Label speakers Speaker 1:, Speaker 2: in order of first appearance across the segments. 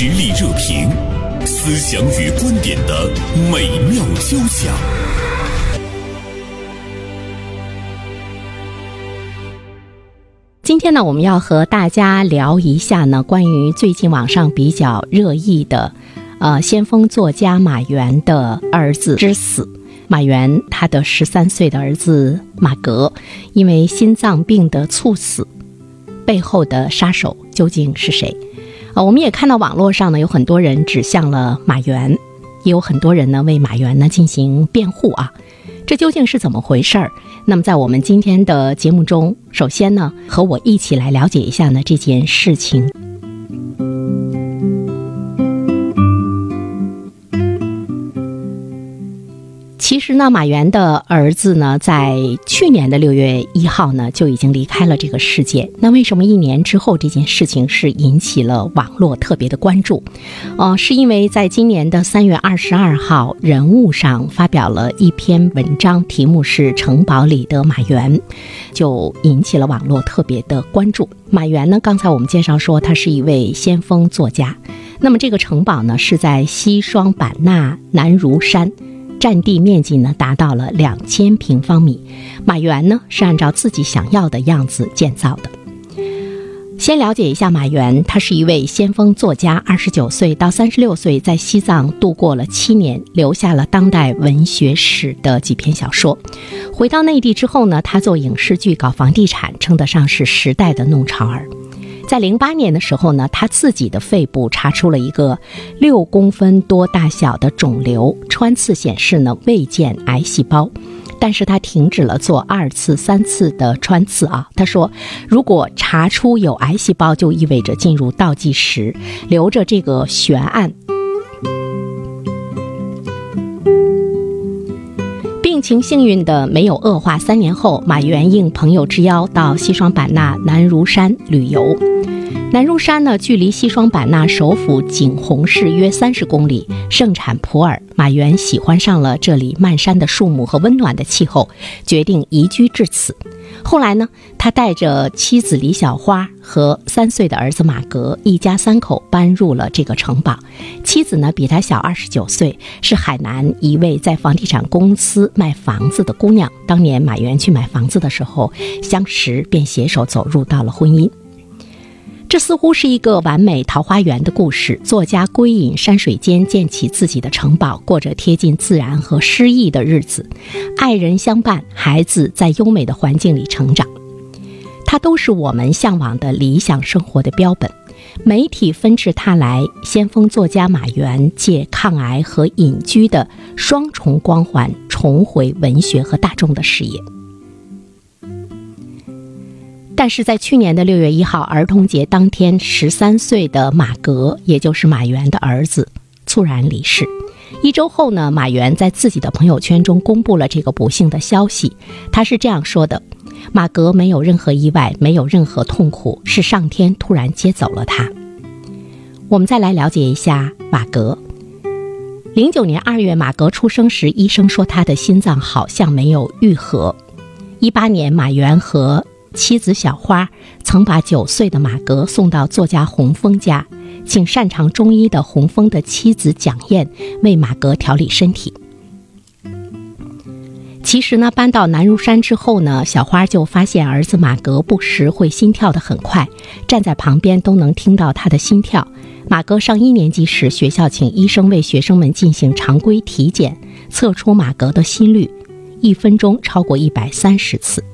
Speaker 1: 实力热评，思想与观点的美妙交响。
Speaker 2: 今天呢，我们要和大家聊一下呢，关于最近网上比较热议的，呃，先锋作家马原的儿子之死。马原他的十三岁的儿子马格，因为心脏病的猝死，背后的杀手究竟是谁？我们也看到网络上呢，有很多人指向了马原，也有很多人呢为马原呢进行辩护啊，这究竟是怎么回事儿？那么在我们今天的节目中，首先呢，和我一起来了解一下呢这件事情。其实呢，马原的儿子呢，在去年的六月一号呢，就已经离开了这个世界。那为什么一年之后这件事情是引起了网络特别的关注？哦，是因为在今年的三月二十二号，人物上发表了一篇文章，题目是《城堡里的马原》，就引起了网络特别的关注。马原呢，刚才我们介绍说他是一位先锋作家。那么这个城堡呢，是在西双版纳南如山。占地面积呢达到了两千平方米，马原呢是按照自己想要的样子建造的。先了解一下马原，他是一位先锋作家，二十九岁到三十六岁在西藏度过了七年，留下了当代文学史的几篇小说。回到内地之后呢，他做影视剧、搞房地产，称得上是时代的弄潮儿。在零八年的时候呢，他自己的肺部查出了一个六公分多大小的肿瘤，穿刺显示呢未见癌细胞，但是他停止了做二次、三次的穿刺啊。他说，如果查出有癌细胞，就意味着进入倒计时，留着这个悬案。情幸运的没有恶化，三年后，马原应朋友之邀到西双版纳南如山旅游。南如山呢，距离西双版纳首府景洪市约三十公里，盛产普洱。马原喜欢上了这里漫山的树木和温暖的气候，决定移居至此。后来呢，他带着妻子李小花和三岁的儿子马格，一家三口搬入了这个城堡。妻子呢，比他小二十九岁，是海南一位在房地产公司卖房子的姑娘。当年马原去买房子的时候相识，便携手走入到了婚姻。这似乎是一个完美桃花源的故事。作家归隐山水间，建起自己的城堡，过着贴近自然和诗意的日子，爱人相伴，孩子在优美的环境里成长，它都是我们向往的理想生活的标本。媒体纷至沓来，先锋作家马原借抗癌和隐居的双重光环，重回文学和大众的视野。但是在去年的六月一号儿童节当天，十三岁的马格，也就是马原的儿子，猝然离世。一周后呢，马原在自己的朋友圈中公布了这个不幸的消息。他是这样说的：“马格没有任何意外，没有任何痛苦，是上天突然接走了他。”我们再来了解一下马格。零九年二月，马格出生时，医生说他的心脏好像没有愈合。一八年，马原和妻子小花曾把九岁的马格送到作家洪峰家，请擅长中医的洪峰的妻子蒋燕为马格调理身体。其实呢，搬到南如山之后呢，小花就发现儿子马格不时会心跳得很快，站在旁边都能听到他的心跳。马格上一年级时，学校请医生为学生们进行常规体检，测出马格的心率一分钟超过一百三十次。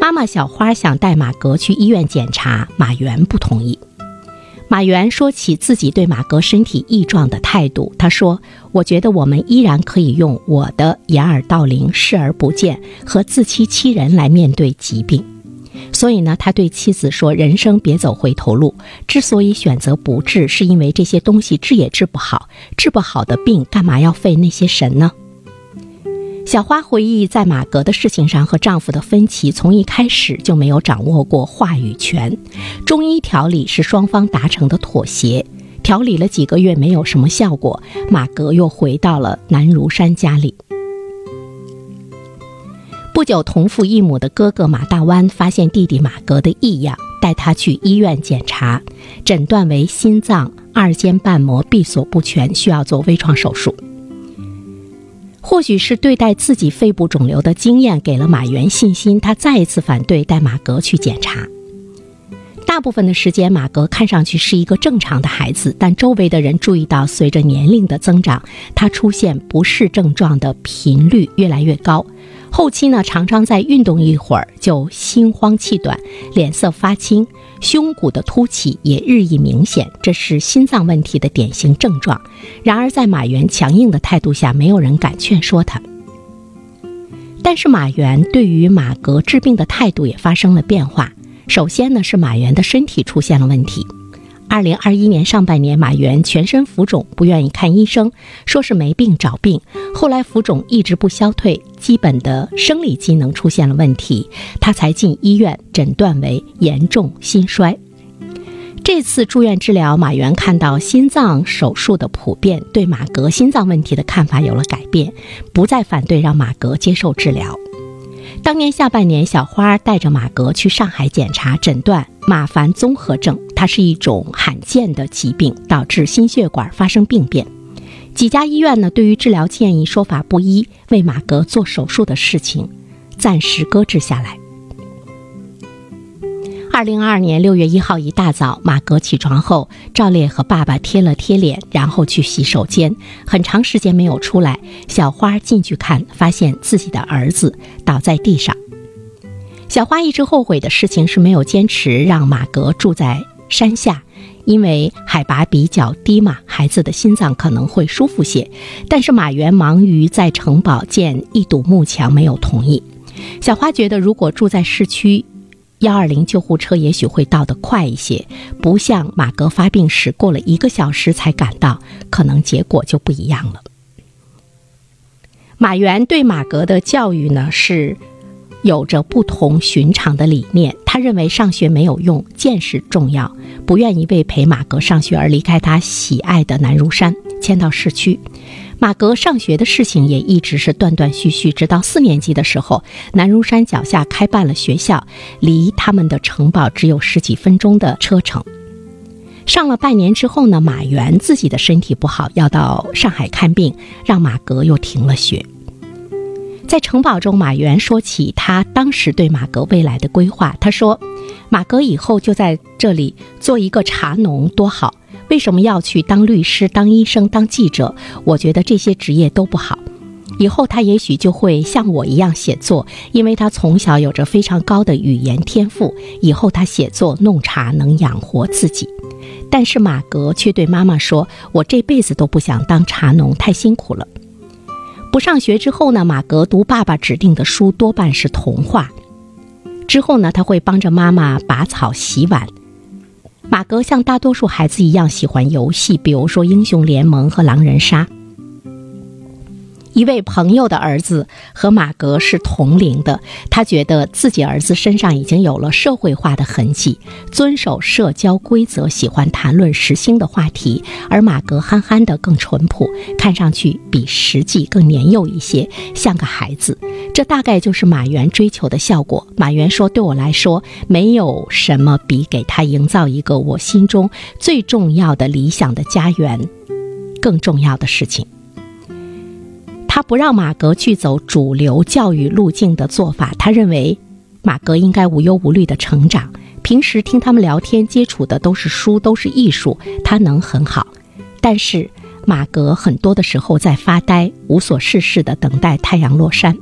Speaker 2: 妈妈小花想带马格去医院检查，马原不同意。马原说起自己对马格身体异状的态度，他说：“我觉得我们依然可以用我的掩耳盗铃、视而不见和自欺欺人来面对疾病。”所以呢，他对妻子说：“人生别走回头路。之所以选择不治，是因为这些东西治也治不好，治不好的病，干嘛要费那些神呢？”小花回忆，在马格的事情上和丈夫的分歧，从一开始就没有掌握过话语权。中医调理是双方达成的妥协，调理了几个月没有什么效果，马格又回到了南如山家里。不久，同父异母的哥哥马大湾发现弟弟马格的异样。带他去医院检查，诊断为心脏二尖瓣膜闭锁不全，需要做微创手术。或许是对待自己肺部肿瘤的经验给了马原信心，他再一次反对带马格去检查。大部分的时间，马格看上去是一个正常的孩子，但周围的人注意到，随着年龄的增长，他出现不适症状的频率越来越高。后期呢，常常在运动一会儿就心慌气短，脸色发青，胸骨的凸起也日益明显，这是心脏问题的典型症状。然而，在马原强硬的态度下，没有人敢劝说他。但是，马原对于马格治病的态度也发生了变化。首先呢，是马原的身体出现了问题。二零二一年上半年，马原全身浮肿，不愿意看医生，说是没病找病。后来浮肿一直不消退，基本的生理机能出现了问题，他才进医院，诊断为严重心衰。这次住院治疗，马原看到心脏手术的普遍，对马格心脏问题的看法有了改变，不再反对让马格接受治疗。当年下半年，小花带着马格去上海检查，诊断马凡综合症，它是一种罕见的疾病，导致心血管发生病变。几家医院呢，对于治疗建议说法不一，为马格做手术的事情暂时搁置下来。二零二二年六月一号一大早，马格起床后，赵烈和爸爸贴了贴脸，然后去洗手间，很长时间没有出来。小花进去看，发现自己的儿子倒在地上。小花一直后悔的事情是没有坚持让马格住在山下，因为海拔比较低嘛，孩子的心脏可能会舒服些。但是马原忙于在城堡建一堵幕墙，没有同意。小花觉得，如果住在市区。幺二零救护车也许会到得快一些，不像马格发病时过了一个小时才赶到，可能结果就不一样了。马原对马格的教育呢是有着不同寻常的理念，他认为上学没有用，见识重要，不愿意为陪马格上学而离开他喜爱的南如山，迁到市区。马格上学的事情也一直是断断续续，直到四年级的时候，南如山脚下开办了学校，离他们的城堡只有十几分钟的车程。上了半年之后呢，马原自己的身体不好，要到上海看病，让马格又停了学。在城堡中，马原说起他当时对马格未来的规划，他说：“马格以后就在这里做一个茶农，多好。”为什么要去当律师、当医生、当记者？我觉得这些职业都不好。以后他也许就会像我一样写作，因为他从小有着非常高的语言天赋。以后他写作、弄茶能养活自己。但是马格却对妈妈说：“我这辈子都不想当茶农，太辛苦了。”不上学之后呢，马格读爸爸指定的书，多半是童话。之后呢，他会帮着妈妈拔草、洗碗。马格像大多数孩子一样喜欢游戏，比如说英雄联盟和狼人杀。一位朋友的儿子和马格是同龄的，他觉得自己儿子身上已经有了社会化的痕迹，遵守社交规则，喜欢谈论时兴的话题，而马格憨憨的更淳朴，看上去比实际更年幼一些，像个孩子。这大概就是马原追求的效果。马原说：“对我来说，没有什么比给他营造一个我心中最重要的理想的家园更重要的事情。”他不让马格去走主流教育路径的做法，他认为马格应该无忧无虑的成长。平时听他们聊天，接触的都是书，都是艺术，他能很好。但是马格很多的时候在发呆，无所事事的等待太阳落山。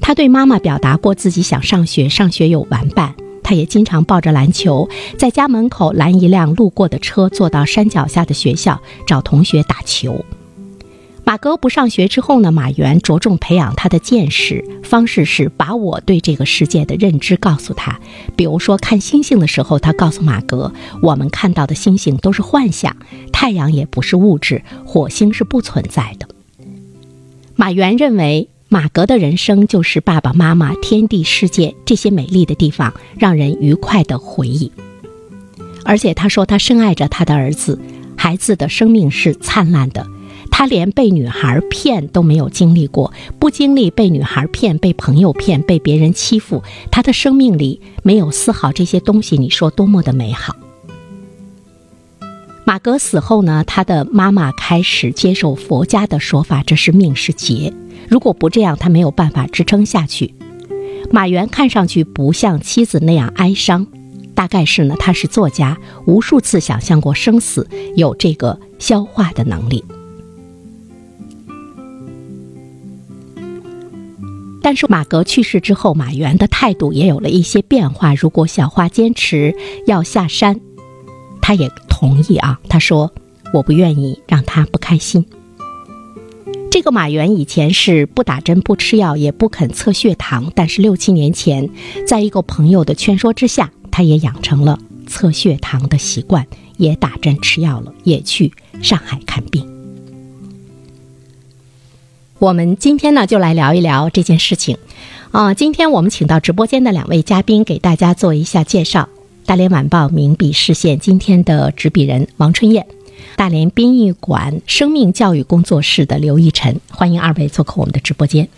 Speaker 2: 他对妈妈表达过自己想上学，上学有玩伴。他也经常抱着篮球，在家门口拦一辆路过的车，坐到山脚下的学校找同学打球。马格不上学之后呢？马原着重培养他的见识，方式是把我对这个世界的认知告诉他。比如说看星星的时候，他告诉马格，我们看到的星星都是幻想，太阳也不是物质，火星是不存在的。马原认为，马格的人生就是爸爸妈妈、天地世界这些美丽的地方，让人愉快的回忆。而且他说，他深爱着他的儿子，孩子的生命是灿烂的。他连被女孩骗都没有经历过，不经历被女孩骗、被朋友骗、被别人欺负，他的生命里没有丝毫这些东西，你说多么的美好？马格死后呢，他的妈妈开始接受佛家的说法，这是命是劫。如果不这样，他没有办法支撑下去。马原看上去不像妻子那样哀伤，大概是呢，他是作家，无数次想象过生死，有这个消化的能力。但是马格去世之后，马原的态度也有了一些变化。如果小花坚持要下山，他也同意啊。他说：“我不愿意让他不开心。”这个马原以前是不打针、不吃药，也不肯测血糖。但是六七年前，在一个朋友的劝说之下，他也养成了测血糖的习惯，也打针吃药了，也去上海看病。我们今天呢，就来聊一聊这件事情。啊，今天我们请到直播间的两位嘉宾，给大家做一下介绍。大连晚报名笔视线今天的执笔人王春燕，大连殡仪馆生命教育工作室的刘奕晨，欢迎二位做客我们的直播间。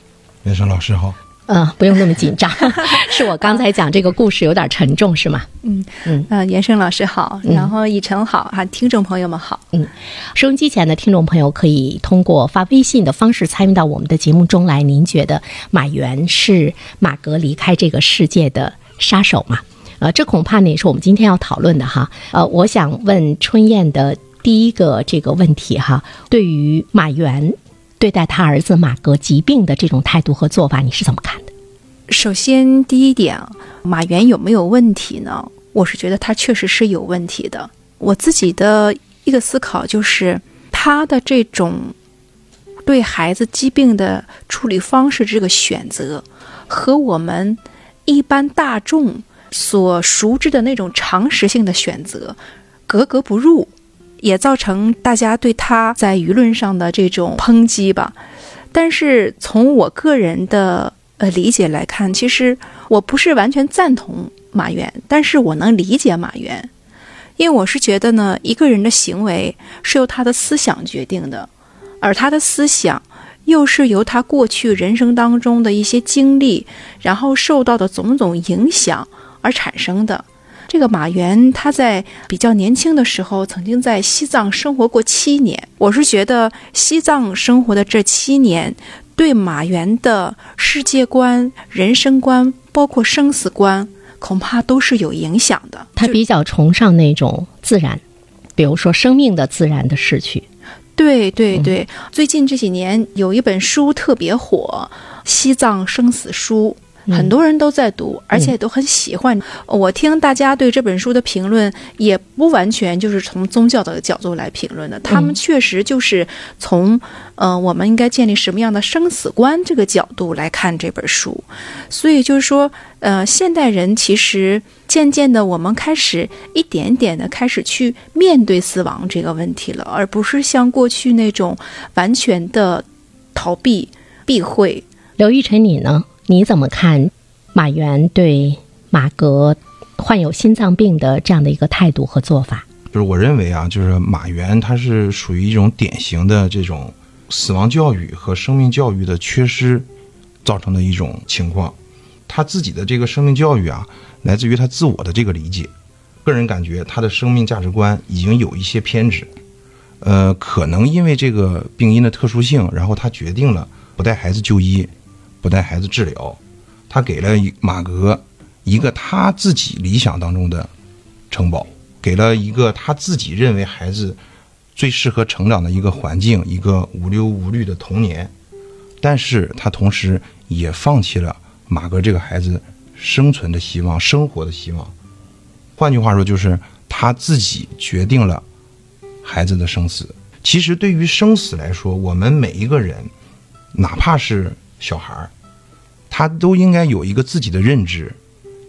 Speaker 3: 袁生老师好。
Speaker 2: 嗯，不用那么紧张，是我刚才讲这个故事有点沉重，是吗？
Speaker 4: 嗯嗯，呃，严生老师好，然后以晨好，哈，听众朋友们好。
Speaker 2: 嗯，收音机前的听众朋友可以通过发微信的方式参与到我们的节目中来。您觉得马原是马格离开这个世界的杀手吗？呃，这恐怕呢也是我们今天要讨论的哈。呃，我想问春燕的第一个这个问题哈，对于马原。对待他儿子马格疾病的这种态度和做法，你是怎么看的？
Speaker 4: 首先，第一点，马原有没有问题呢？我是觉得他确实是有问题的。我自己的一个思考就是，他的这种对孩子疾病的处理方式这个选择，和我们一般大众所熟知的那种常识性的选择格格不入。也造成大家对他在舆论上的这种抨击吧，但是从我个人的呃理解来看，其实我不是完全赞同马原，但是我能理解马原，因为我是觉得呢，一个人的行为是由他的思想决定的，而他的思想又是由他过去人生当中的一些经历，然后受到的种种影响而产生的。这个马原，他在比较年轻的时候，曾经在西藏生活过七年。我是觉得西藏生活的这七年，对马原的世界观、人生观，包括生死观，恐怕都是有影响的。
Speaker 2: 他比较崇尚那种自然，比如说生命的自然的逝去。
Speaker 4: 对对对，最近这几年有一本书特别火，《西藏生死书》。很多人都在读，而且都很喜欢。我听大家对这本书的评论，也不完全就是从宗教的角度来评论的。他们确实就是从，呃，我们应该建立什么样的生死观这个角度来看这本书。所以就是说，呃，现代人其实渐渐的，我们开始一点点的开始去面对死亡这个问题了，而不是像过去那种完全的逃避避讳。
Speaker 2: 刘玉晨，你呢？你怎么看马原对马格患有心脏病的这样的一个态度和做法？
Speaker 3: 就是我认为啊，就是马原他是属于一种典型的这种死亡教育和生命教育的缺失造成的一种情况。他自己的这个生命教育啊，来自于他自我的这个理解。个人感觉他的生命价值观已经有一些偏执。呃，可能因为这个病因的特殊性，然后他决定了不带孩子就医。不带孩子治疗，他给了马格一个他自己理想当中的城堡，给了一个他自己认为孩子最适合成长的一个环境，一个无忧无虑的童年。但是他同时也放弃了马格这个孩子生存的希望、生活的希望。换句话说，就是他自己决定了孩子的生死。其实，对于生死来说，我们每一个人，哪怕是小孩儿。他都应该有一个自己的认知，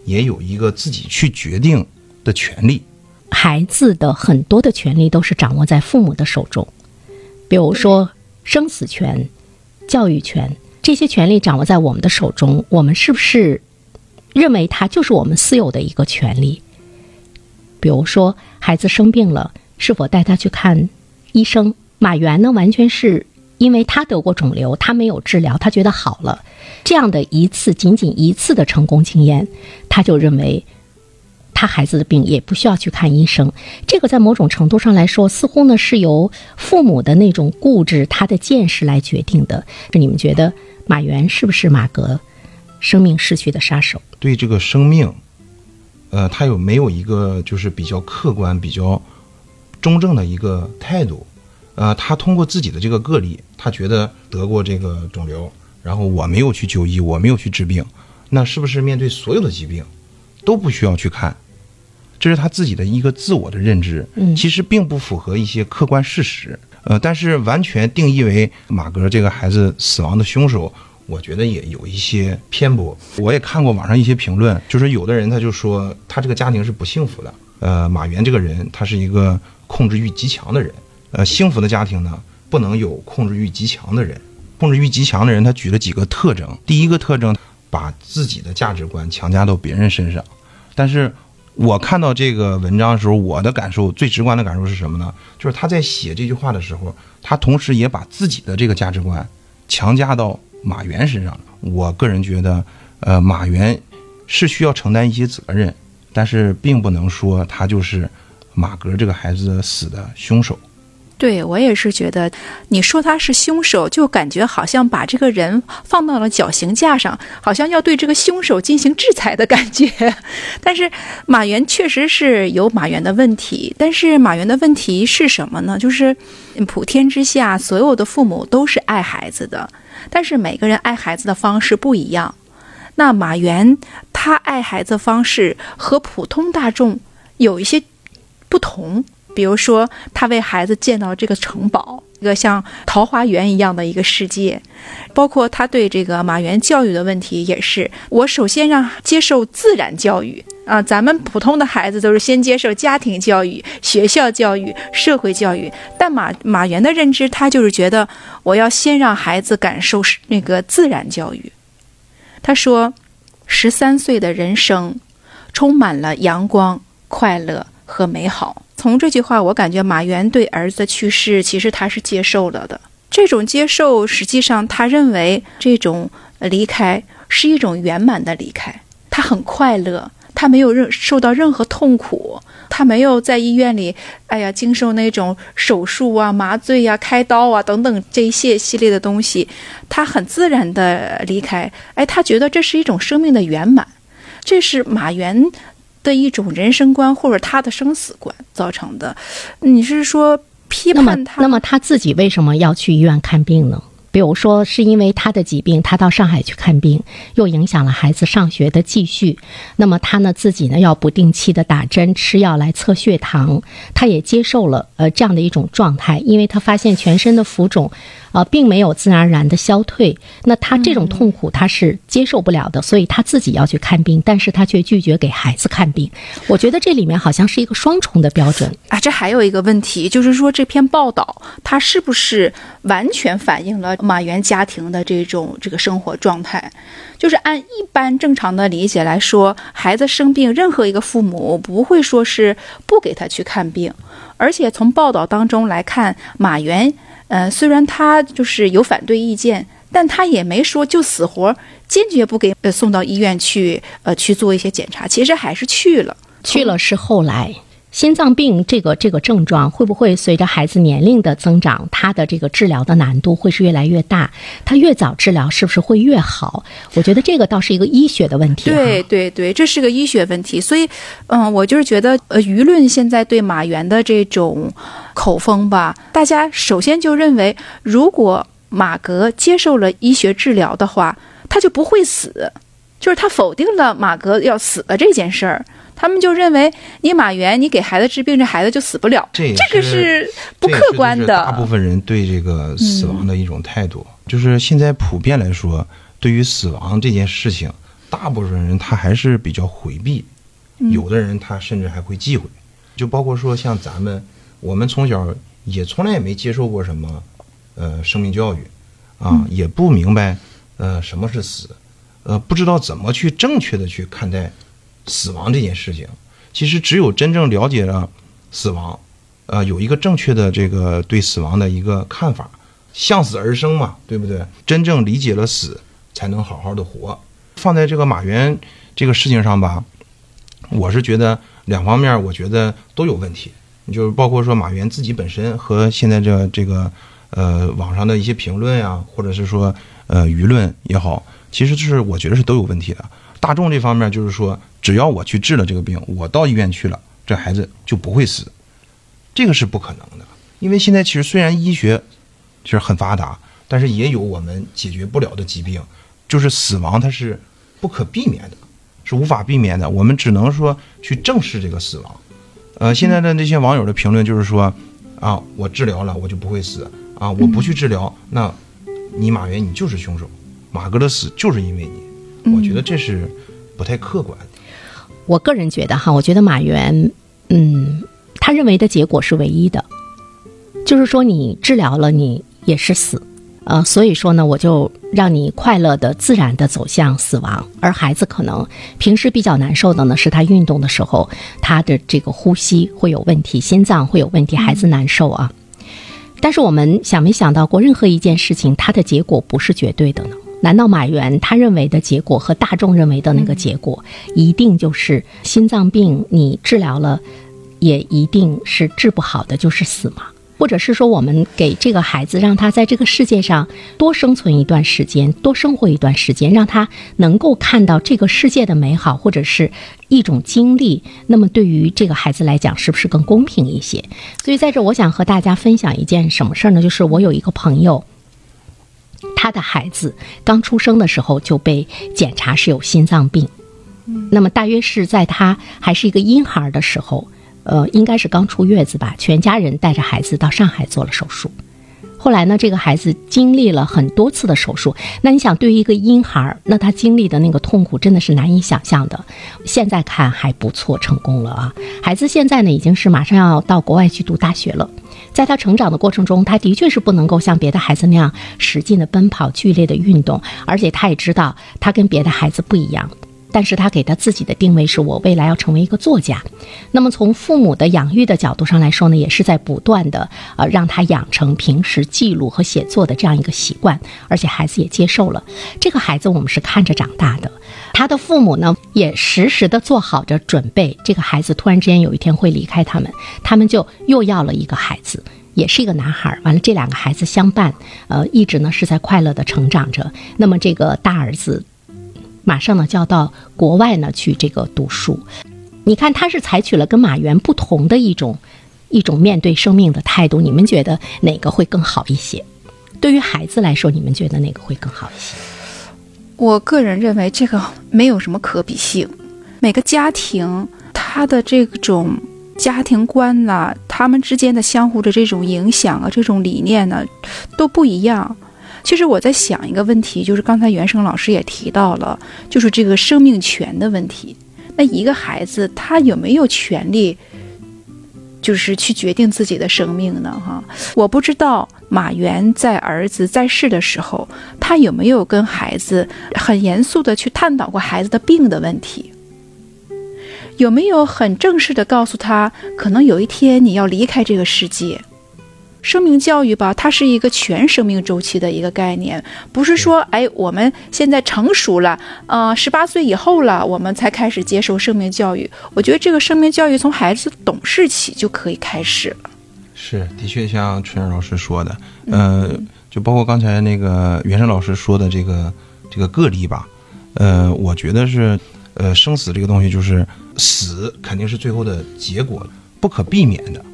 Speaker 3: 也有一个自己去决定的权利。
Speaker 2: 孩子的很多的权利都是掌握在父母的手中，比如说生死权、教育权，这些权利掌握在我们的手中。我们是不是认为它就是我们私有的一个权利？比如说孩子生病了，是否带他去看医生？马原呢，完全是因为他得过肿瘤，他没有治疗，他觉得好了，这样的一次仅仅一次的成功经验，他就认为他孩子的病也不需要去看医生。这个在某种程度上来说，似乎呢是由父母的那种固执、他的见识来决定的。你们觉得马原是不是马格生命逝去的杀手？
Speaker 3: 对这个生命，呃，他有没有一个就是比较客观、比较中正的一个态度？呃，他通过自己的这个个例，他觉得得过这个肿瘤，然后我没有去就医，我没有去治病，那是不是面对所有的疾病都不需要去看？这是他自己的一个自我的认知，
Speaker 2: 嗯
Speaker 3: 其实并不符合一些客观事实。呃，但是完全定义为马格这个孩子死亡的凶手，我觉得也有一些偏颇。我也看过网上一些评论，就是有的人他就说他这个家庭是不幸福的。呃，马原这个人他是一个控制欲极强的人。呃，幸福的家庭呢，不能有控制欲极强的人。控制欲极强的人，他举了几个特征。第一个特征，把自己的价值观强加到别人身上。但是我看到这个文章的时候，我的感受最直观的感受是什么呢？就是他在写这句话的时候，他同时也把自己的这个价值观强加到马原身上。我个人觉得，呃，马原是需要承担一些责任，但是并不能说他就是马格这个孩子死的凶手。
Speaker 4: 对我也是觉得，你说他是凶手，就感觉好像把这个人放到了绞刑架上，好像要对这个凶手进行制裁的感觉。但是马原确实是有马原的问题，但是马原的问题是什么呢？就是普天之下所有的父母都是爱孩子的，但是每个人爱孩子的方式不一样。那马原他爱孩子方式和普通大众有一些不同。比如说，他为孩子建造这个城堡，一个像桃花源一样的一个世界，包括他对这个马原教育的问题也是。我首先让接受自然教育啊，咱们普通的孩子都是先接受家庭教育、学校教育、社会教育，但马马原的认知，他就是觉得我要先让孩子感受那个自然教育。他说，十三岁的人生充满了阳光、快乐和美好。从这句话，我感觉马原对儿子的去世，其实他是接受了的。这种接受，实际上他认为这种离开是一种圆满的离开，他很快乐，他没有任受到任何痛苦，他没有在医院里，哎呀，经受那种手术啊、麻醉呀、开刀啊等等这一系系列的东西，他很自然的离开。哎，他觉得这是一种生命的圆满，这是马原。的一种人生观或者他的生死观造成的，你是说批
Speaker 2: 那么
Speaker 4: 判他？
Speaker 2: 那么他自己为什么要去医院看病呢？比如说，是因为他的疾病，他到上海去看病，又影响了孩子上学的继续。那么他呢自己呢要不定期的打针吃药来测血糖，他也接受了呃这样的一种状态，因为他发现全身的浮肿，呃并没有自然而然的消退。那他这种痛苦他是接受不了的，所以他自己要去看病，但是他却拒绝给孩子看病。我觉得这里面好像是一个双重的标准。
Speaker 4: 啊，这还有一个问题，就是说这篇报道它是不是完全反映了马原家庭的这种这个生活状态？就是按一般正常的理解来说，孩子生病，任何一个父母不会说是不给他去看病，而且从报道当中来看，马原，呃，虽然他就是有反对意见，但他也没说就死活坚决不给呃送到医院去呃去做一些检查，其实还是去了。
Speaker 2: 去了是后来。心脏病这个这个症状会不会随着孩子年龄的增长，他的这个治疗的难度会是越来越大？他越早治疗是不是会越好？我觉得这个倒是一个医学的问题。
Speaker 4: 对，对对，这是个医学问题。所以，嗯，我就是觉得，呃，舆论现在对马原的这种口风吧，大家首先就认为，如果马格接受了医学治疗的话，他就不会死，就是他否定了马格要死的这件事儿。他们就认为你马原，你给孩子治病，这孩子就死不了，
Speaker 3: 这
Speaker 4: 这个是不客观的。
Speaker 3: 大部分人对这个死亡的一种态度，就是现在普遍来说，对于死亡这件事情，大部分人他还是比较回避，有的人他甚至还会忌讳。就包括说像咱们，我们从小也从来也没接受过什么，呃，生命教育，啊，也不明白，呃，什么是死，呃，不知道怎么去正确的去看待死亡这件事情。其实只有真正了解了死亡，呃，有一个正确的这个对死亡的一个看法，向死而生嘛，对不对？真正理解了死，才能好好的活。放在这个马原这个事情上吧，我是觉得两方面，我觉得都有问题，就是包括说马原自己本身和现在这这个呃网上的一些评论呀，或者是说呃舆论也好，其实就是我觉得是都有问题的。大众这方面就是说，只要我去治了这个病，我到医院去了，这孩子就不会死，这个是不可能的。因为现在其实虽然医学其实很发达，但是也有我们解决不了的疾病，就是死亡它是不可避免的，是无法避免的。我们只能说去正视这个死亡。呃，现在的那些网友的评论就是说，啊，我治疗了我就不会死啊，我不去治疗，那你马原你就是凶手，马哥的死就是因为你。我觉得这是不太客观。
Speaker 2: 我个人觉得哈，我觉得马原，嗯，他认为的结果是唯一的，就是说你治疗了你也是死，呃，所以说呢，我就让你快乐的、自然的走向死亡。而孩子可能平时比较难受的呢，是他运动的时候他的这个呼吸会有问题，心脏会有问题，孩子难受啊。但是我们想没想到过，任何一件事情，它的结果不是绝对的呢？难道马原他认为的结果和大众认为的那个结果，一定就是心脏病你治疗了，也一定是治不好的，就是死吗？或者是说，我们给这个孩子，让他在这个世界上多生存一段时间，多生活一段时间，让他能够看到这个世界的美好，或者是一种经历，那么对于这个孩子来讲，是不是更公平一些？所以在这，我想和大家分享一件什么事儿呢？就是我有一个朋友。他的孩子刚出生的时候就被检查是有心脏病，那么大约是在他还是一个婴孩的时候，呃，应该是刚出月子吧，全家人带着孩子到上海做了手术。后来呢，这个孩子经历了很多次的手术。那你想，对于一个婴孩，那他经历的那个痛苦真的是难以想象的。现在看还不错，成功了啊！孩子现在呢，已经是马上要到国外去读大学了。在他成长的过程中，他的确是不能够像别的孩子那样使劲的奔跑、剧烈的运动，而且他也知道他跟别的孩子不一样。但是他给他自己的定位是我未来要成为一个作家。那么从父母的养育的角度上来说呢，也是在不断的呃让他养成平时记录和写作的这样一个习惯，而且孩子也接受了。这个孩子我们是看着长大的，他的父母呢也时时的做好着准备。这个孩子突然之间有一天会离开他们，他们就又要了一个孩子，也是一个男孩。完了，这两个孩子相伴，呃，一直呢是在快乐的成长着。那么这个大儿子。马上呢就要到国外呢去这个读书，你看他是采取了跟马原不同的一种一种面对生命的态度。你们觉得哪个会更好一些？对于孩子来说，你们觉得哪个会更好一些？
Speaker 4: 我个人认为这个没有什么可比性。每个家庭他的这种家庭观呐，他们之间的相互的这种影响啊，这种理念呢都不一样。其实我在想一个问题，就是刚才袁生老师也提到了，就是这个生命权的问题。那一个孩子他有没有权利，就是去决定自己的生命呢？哈，我不知道马原在儿子在世的时候，他有没有跟孩子很严肃的去探讨过孩子的病的问题，有没有很正式的告诉他，可能有一天你要离开这个世界。生命教育吧，它是一个全生命周期的一个概念，不是说，哎，我们现在成熟了，呃，十八岁以后了，我们才开始接受生命教育。我觉得这个生命教育从孩子懂事起就可以开始了。
Speaker 3: 是，的确像春儿老师说的，呃，就包括刚才那个袁生老师说的这个这个个例吧，呃，我觉得是，呃，生死这个东西就是死肯定是最后的结果，不可避免的，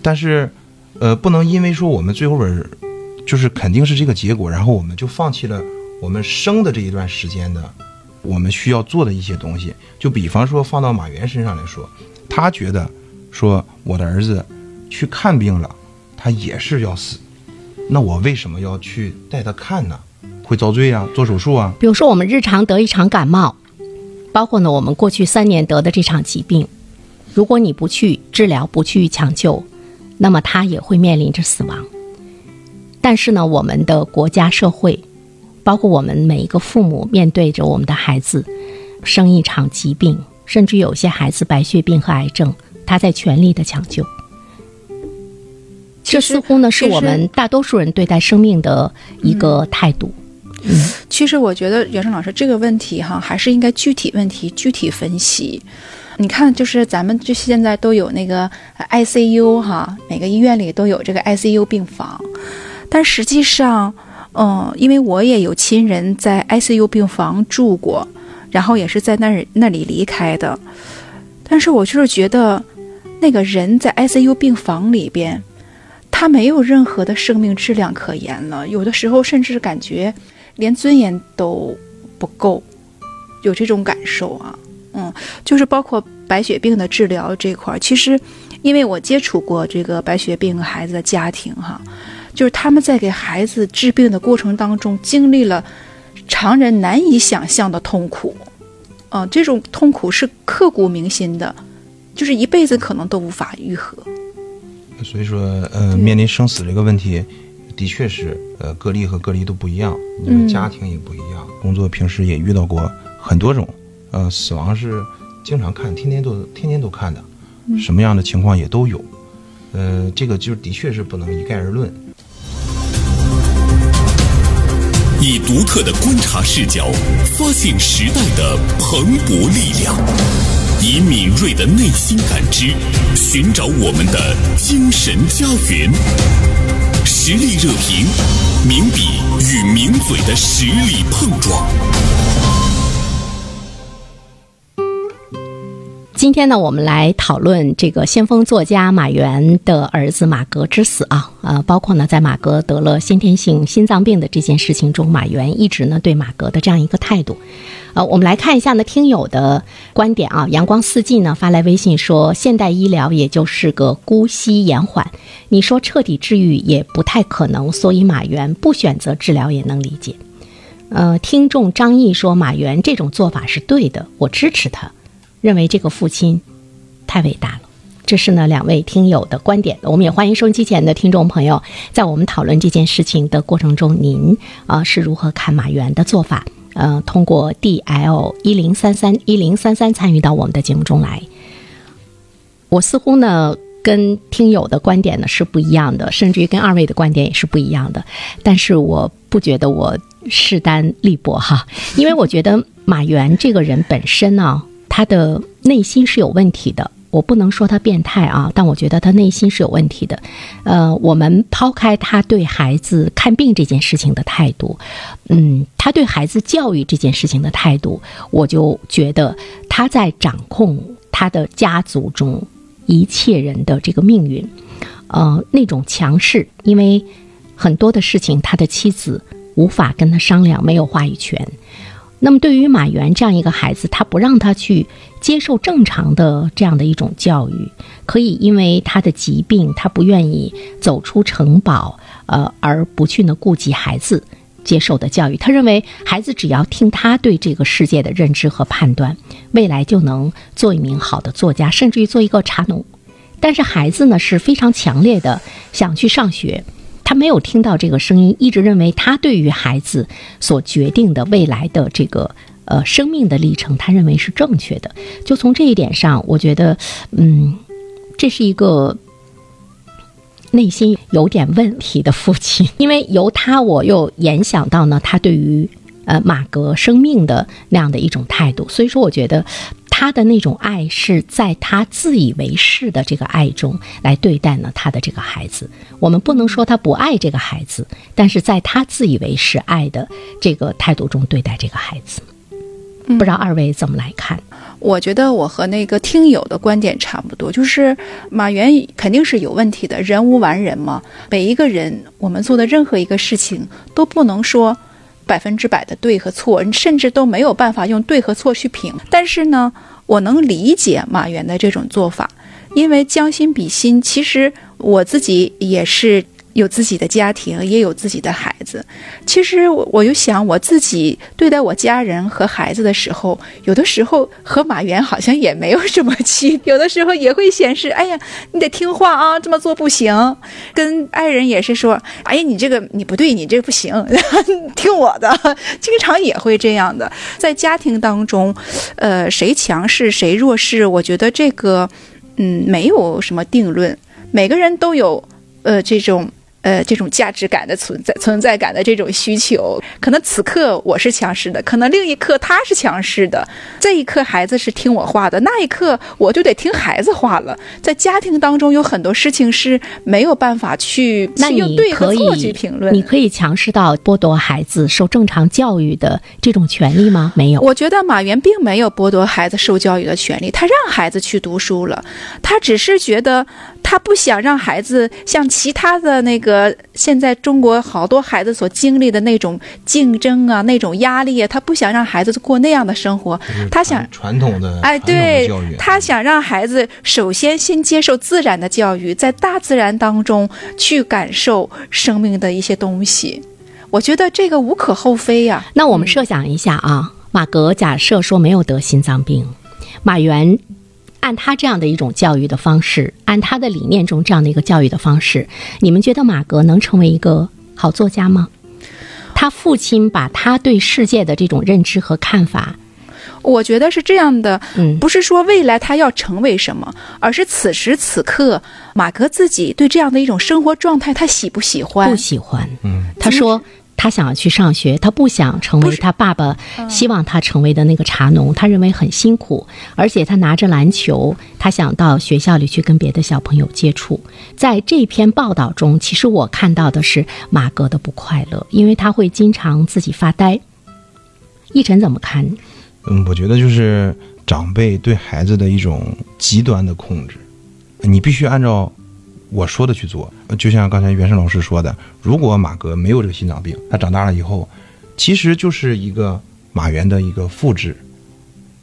Speaker 3: 但是。呃，不能因为说我们最后边就是肯定是这个结果，然后我们就放弃了我们生的这一段时间的我们需要做的一些东西。就比方说放到马原身上来说，他觉得说我的儿子去看病了，他也是要死，那我为什么要去带他看呢？会遭罪啊，做手术啊。
Speaker 2: 比如说我们日常得一场感冒，包括呢我们过去三年得的这场疾病，如果你不去治疗，不去抢救。那么他也会面临着死亡，但是呢，我们的国家社会，包括我们每一个父母，面对着我们的孩子生一场疾病，甚至有些孩子白血病和癌症，他在全力的抢救。这似乎呢是我们大多数人对待生命的一个态度。嗯，
Speaker 4: 其实我觉得袁胜老师这个问题哈，还是应该具体问题具体分析。你看，就是咱们就现在都有那个 ICU 哈，每个医院里都有这个 ICU 病房，但实际上，嗯，因为我也有亲人在 ICU 病房住过，然后也是在那儿那里离开的，但是我就是觉得，那个人在 ICU 病房里边，他没有任何的生命质量可言了，有的时候甚至感觉连尊严都不够，有这种感受啊。嗯，就是包括白血病的治疗这块儿，其实，因为我接触过这个白血病孩子的家庭哈，就是他们在给孩子治病的过程当中，经历了常人难以想象的痛苦，啊，这种痛苦是刻骨铭心的，就是一辈子可能都无法愈合。
Speaker 3: 所以说，呃，面临生死这个问题，的确是，呃，个例和个例都不一样，你说家庭也不一样，工作平时也遇到过很多种。呃，死亡是经常看，天天都天天都看的，什么样的情况也都有。呃，这个就的确是不能一概而论。
Speaker 1: 以独特的观察视角，发现时代的蓬勃力量；以敏锐的内心感知，寻找我们的精神家园。实力热评，名笔与名嘴的实力碰撞。
Speaker 2: 今天呢，我们来讨论这个先锋作家马原的儿子马革之死啊，呃，包括呢，在马革得了先天性心脏病的这件事情中，马原一直呢对马革的这样一个态度，呃，我们来看一下呢听友的观点啊，阳光四季呢发来微信说，现代医疗也就是个姑息延缓，你说彻底治愈也不太可能，所以马原不选择治疗也能理解。呃，听众张毅说，马原这种做法是对的，我支持他。认为这个父亲太伟大了，这是呢两位听友的观点。我们也欢迎收音机前的听众朋友，在我们讨论这件事情的过程中，您啊是如何看马原的做法？呃，通过 D L 一零三三一零三三参与到我们的节目中来。我似乎呢跟听友的观点呢是不一样的，甚至于跟二位的观点也是不一样的。但是我不觉得我势单力薄哈，因为我觉得马原这个人本身呢。他的内心是有问题的，我不能说他变态啊，但我觉得他内心是有问题的。呃，我们抛开他对孩子看病这件事情的态度，嗯，他对孩子教育这件事情的态度，我就觉得他在掌控他的家族中一切人的这个命运，呃，那种强势，因为很多的事情他的妻子无法跟他商量，没有话语权。那么，对于马原这样一个孩子，他不让他去接受正常的这样的一种教育，可以因为他的疾病，他不愿意走出城堡，呃，而不去呢顾及孩子接受的教育。他认为孩子只要听他对这个世界的认知和判断，未来就能做一名好的作家，甚至于做一个茶农。但是孩子呢是非常强烈的想去上学。他没有听到这个声音，一直认为他对于孩子所决定的未来的这个呃生命的历程，他认为是正确的。就从这一点上，我觉得，嗯，这是一个内心有点问题的父亲。因为由他，我又联想到呢，他对于呃马格生命的那样的一种态度。所以说，我觉得。他的那种爱是在他自以为是的这个爱中来对待呢他的这个孩子。我们不能说他不爱这个孩子，但是在他自以为是爱的这个态度中对待这个孩子。不知道二位怎么来看？
Speaker 4: 我觉得我和那个听友的观点差不多，就是马原肯定是有问题的，人无完人嘛。每一个人，我们做的任何一个事情都不能说。百分之百的对和错，甚至都没有办法用对和错去评。但是呢，我能理解马原的这种做法，因为将心比心，其实我自己也是。有自己的家庭，也有自己的孩子。其实我我就想，我自己对待我家人和孩子的时候，有的时候和马原好像也没有什么区 有的时候也会显示，哎呀，你得听话啊，这么做不行。跟爱人也是说，哎呀，你这个你不对，你这个不行，听我的。经常也会这样的，在家庭当中，呃，谁强势谁弱势，我觉得这个，嗯，没有什么定论，每个人都有。呃这种。呃，这种价值感的存在、存在感的这种需求，可能此刻我是强势的，可能另一刻他是强势的。这一刻孩子是听我话的，那一刻我就得听孩子话了。在家庭当中有很多事情是没有办法去
Speaker 2: 那
Speaker 4: 用对和错去评论。
Speaker 2: 你可以强势到剥夺孩子受正常教育的这种权利吗？没有。
Speaker 4: 我觉得马原并没有剥夺孩子受教育的权利，他让孩子去读书了，他只是觉得他不想让孩子像其他的那个现在中国好多孩子所经历的那种竞争啊、那种压力啊，他不想让孩子过那样的生活，他想
Speaker 3: 传统的
Speaker 4: 哎，对，他想让孩子首先先接受自然的教育，在大自然当中去感受生命的一些东西。我觉得这个无可厚非呀、
Speaker 2: 那我们设想一下啊，马格假设说没有得心脏病，马原按他这样的一种教育的方式，按他的理念中这样的一个教育的方式，你们觉得马格能成为一个好作家吗？他父亲把他对世界的这种认知和看法，
Speaker 4: 我觉得是这样的，
Speaker 2: 嗯，
Speaker 4: 不是说未来他要成为什么，而是此时此刻马格自己对这样的一种生活状态，他喜不喜欢
Speaker 2: 不？喜欢。
Speaker 3: 嗯，
Speaker 2: 他说他想要去上学，他不想成为他爸爸希望他成为的那个茶农，他认为很辛苦，而且他拿着篮球，他想到学校里去跟别的小朋友接触。在这篇报道中，其实我看到的是马格的不快乐，因为他会经常自己发呆。奕晨怎么看？
Speaker 3: 嗯，我觉得就是长辈对孩子的一种极端的控制，你必须按照我说的去做。就像刚才袁胜老师说的，如果马哥没有这个心脏病，他长大了以后，其实就是一个马原的一个复制，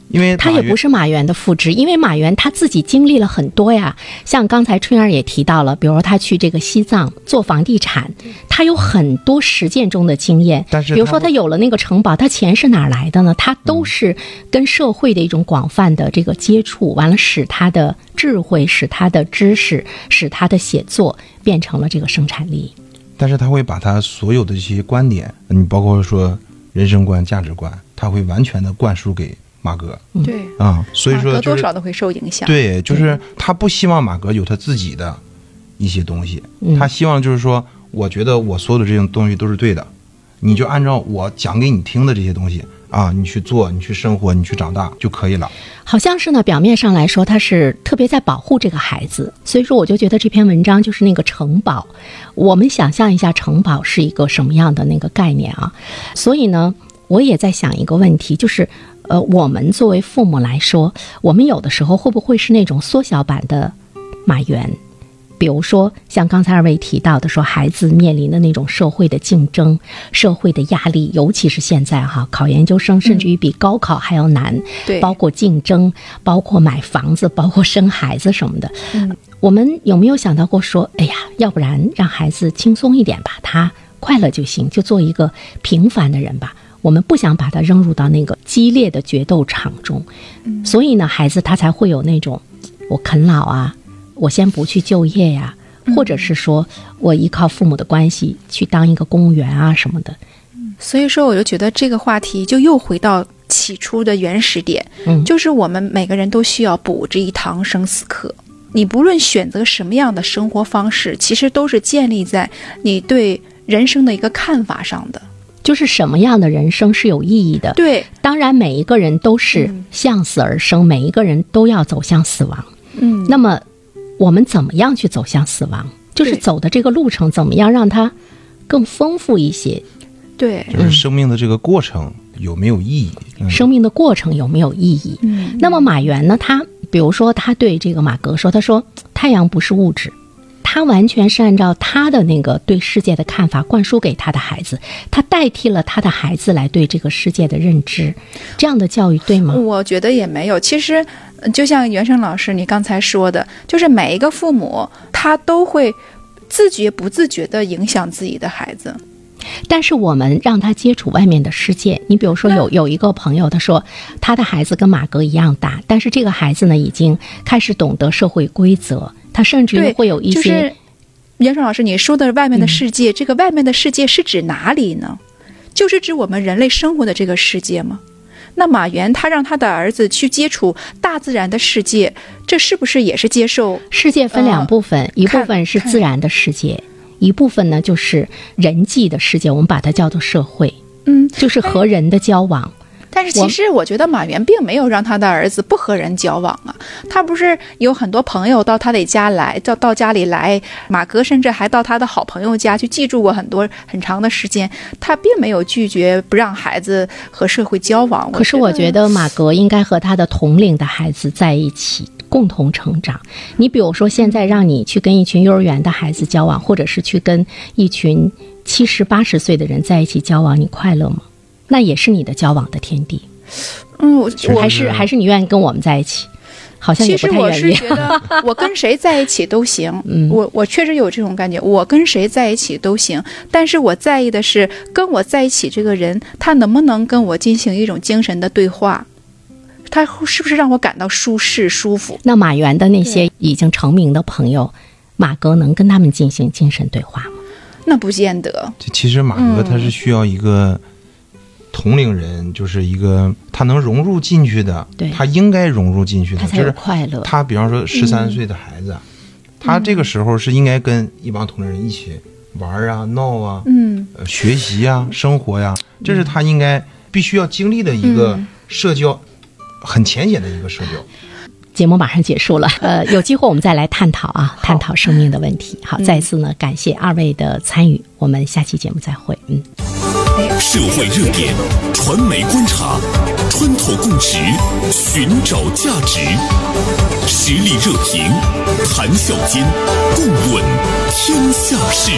Speaker 3: 因为
Speaker 2: 他也不是马原的复制，因为马原他自己经历了很多呀。像刚才春儿也提到了，比如说他去这个西藏做房地产，他有很多实践中的经验。
Speaker 3: 但是
Speaker 2: 比如说
Speaker 3: 他
Speaker 2: 他有了那个城堡，他钱是哪儿来的呢？他都是跟社会的一种广泛的这个接触，完了使他的智慧、使他的知识、使他的写作变成了这个生产力。
Speaker 3: 但是他会把他所有的这些观点，你包括说人生观、价值观，他会完全的灌输给马格
Speaker 4: 对，
Speaker 3: 啊、所以说就是
Speaker 4: 多少都会受影响。
Speaker 3: 对，就是他不希望马格有他自己的一些东西，
Speaker 2: 嗯
Speaker 3: 他希望就是说，我觉得我所有的这些东西都是对的，你就按照我讲给你听的这些东西啊，你去做，你去生活，你去长大就可以了。
Speaker 2: 好像是呢，表面上来说他是特别在保护这个孩子，所以说我就觉得这篇文章就是那个城堡。我们想象一下城堡是一个什么样的那个概念啊？所以呢，我也在想一个问题，就是呃，我们作为父母来说，我们有的时候会不会是那种缩小版的马原？比如说，像刚才二位提到的，说孩子面临的那种社会的竞争、社会的压力，尤其是现在哈，考研究生甚至于比高考还要难，
Speaker 4: 对
Speaker 2: 包括竞争，包括买房子，包括生孩子什么的。
Speaker 4: 嗯
Speaker 2: 我们有没有想到过说，哎呀，要不然让孩子轻松一点吧，他快乐就行，就做一个平凡的人吧。我们不想把他扔入到那个激烈的决斗场中，所以呢，孩子他才会有那种我啃老啊，我先不去就业呀、或者是说我依靠父母的关系去当一个公务员啊什么的。
Speaker 4: 所以说，我就觉得这个话题就又回到起初的原始点，
Speaker 2: 嗯
Speaker 4: 就是我们每个人都需要补这一堂生死课。你不论选择什么样的生活方式，其实都是建立在你对人生的一个看法上的。
Speaker 2: 就是什么样的人生是有意义的？
Speaker 4: 对，
Speaker 2: 当然，每一个人都是
Speaker 4: 嗯
Speaker 2: 向死而生，每一个人都要走向死亡。
Speaker 4: 嗯，
Speaker 2: 那么，我们怎么样去走向死亡？就是走的这个路程怎么样让它更丰富一些？
Speaker 4: 对，
Speaker 3: 就是生命的这个过程有没有意义？嗯、
Speaker 2: 生命的过程有没有意义？
Speaker 4: 嗯，
Speaker 2: 那么马原呢？他比如说，他对这个马格说：“他说太阳不是物质，他完全是按照他的那个对世界的看法灌输给他的孩子，他代替了他的孩子来对这个世界的认知。这样的教育对吗？
Speaker 4: 我觉得也没有。其实，呃就像袁生老师你刚才说的，就是每一个父母他都会自觉不自觉地影响自己的孩子。
Speaker 2: 但是我们让他接触外面的世界。你比如说有有一个朋友，他说他的孩子跟马格一样大，但是这个孩子呢已经开始懂得社会规则，他甚至于，会有一些。
Speaker 4: 就是袁爽老师你说的外面的世界，这个外面的世界是指哪里呢？就是指我们人类生活的这个世界吗？那马原他让他的儿子去接触大自然的世界，这是不是也是接受？
Speaker 2: 世界分两部分，一部分是自然的世界，一部分呢就是人际的世界，我们把它叫做社会，
Speaker 4: 嗯，
Speaker 2: 就是和人的交往。
Speaker 4: 但是其实我觉得马原并没有让他的儿子不和人交往啊，他不是有很多朋友到他的家来，到到家里来，马格甚至还到他的好朋友家去寄住过很多很长的时间，他并没有拒绝不让孩子和社会交往。
Speaker 2: 可是我觉得马格应该和他的同龄的孩子在一起共同成长。你比如说，现在让你去跟一群幼儿园的孩子交往，或者是去跟一群七十八十岁的人在一起交往，你快乐吗？那也是你的交往的天地，
Speaker 4: 嗯，我我
Speaker 2: 还是还是你愿意跟我们在一起，好像也
Speaker 4: 其
Speaker 2: 不太愿意。
Speaker 4: 实我是觉得我跟谁在一起都行，
Speaker 2: 嗯
Speaker 4: 我我确实有这种感觉，我跟谁在一起都行，但是我在意的是跟我在一起这个人，他能不能跟我进行一种精神的对话，他是不是让我感到舒适舒服？
Speaker 2: 那马原的那些已经成名的朋友，马哥能跟他们进行精神对话吗？
Speaker 4: 那不见得，
Speaker 3: 就其实马哥他是需要一个同龄人，就是一个他能融入进去的，
Speaker 2: 对
Speaker 3: 他应该融入进去的，
Speaker 2: 他
Speaker 3: 就是
Speaker 2: 快乐。
Speaker 3: 他比方说十三岁的孩子，他这个时候是应该跟一帮同龄人一起玩啊、闹啊、
Speaker 4: 嗯
Speaker 3: 呃学习啊、生活呀，这是他应该必须要经历的一个
Speaker 4: 嗯
Speaker 3: 社交，很浅显的一个社交。
Speaker 2: 节目马上结束了，呃，有机会我们再来探讨啊，探讨生命的问题。好，再次呢感谢二位的参与，我们下期节目再会。嗯。
Speaker 1: 社会热点，传媒观察，穿透共识，寻找价值，实力热评，谈笑间，共论天下事。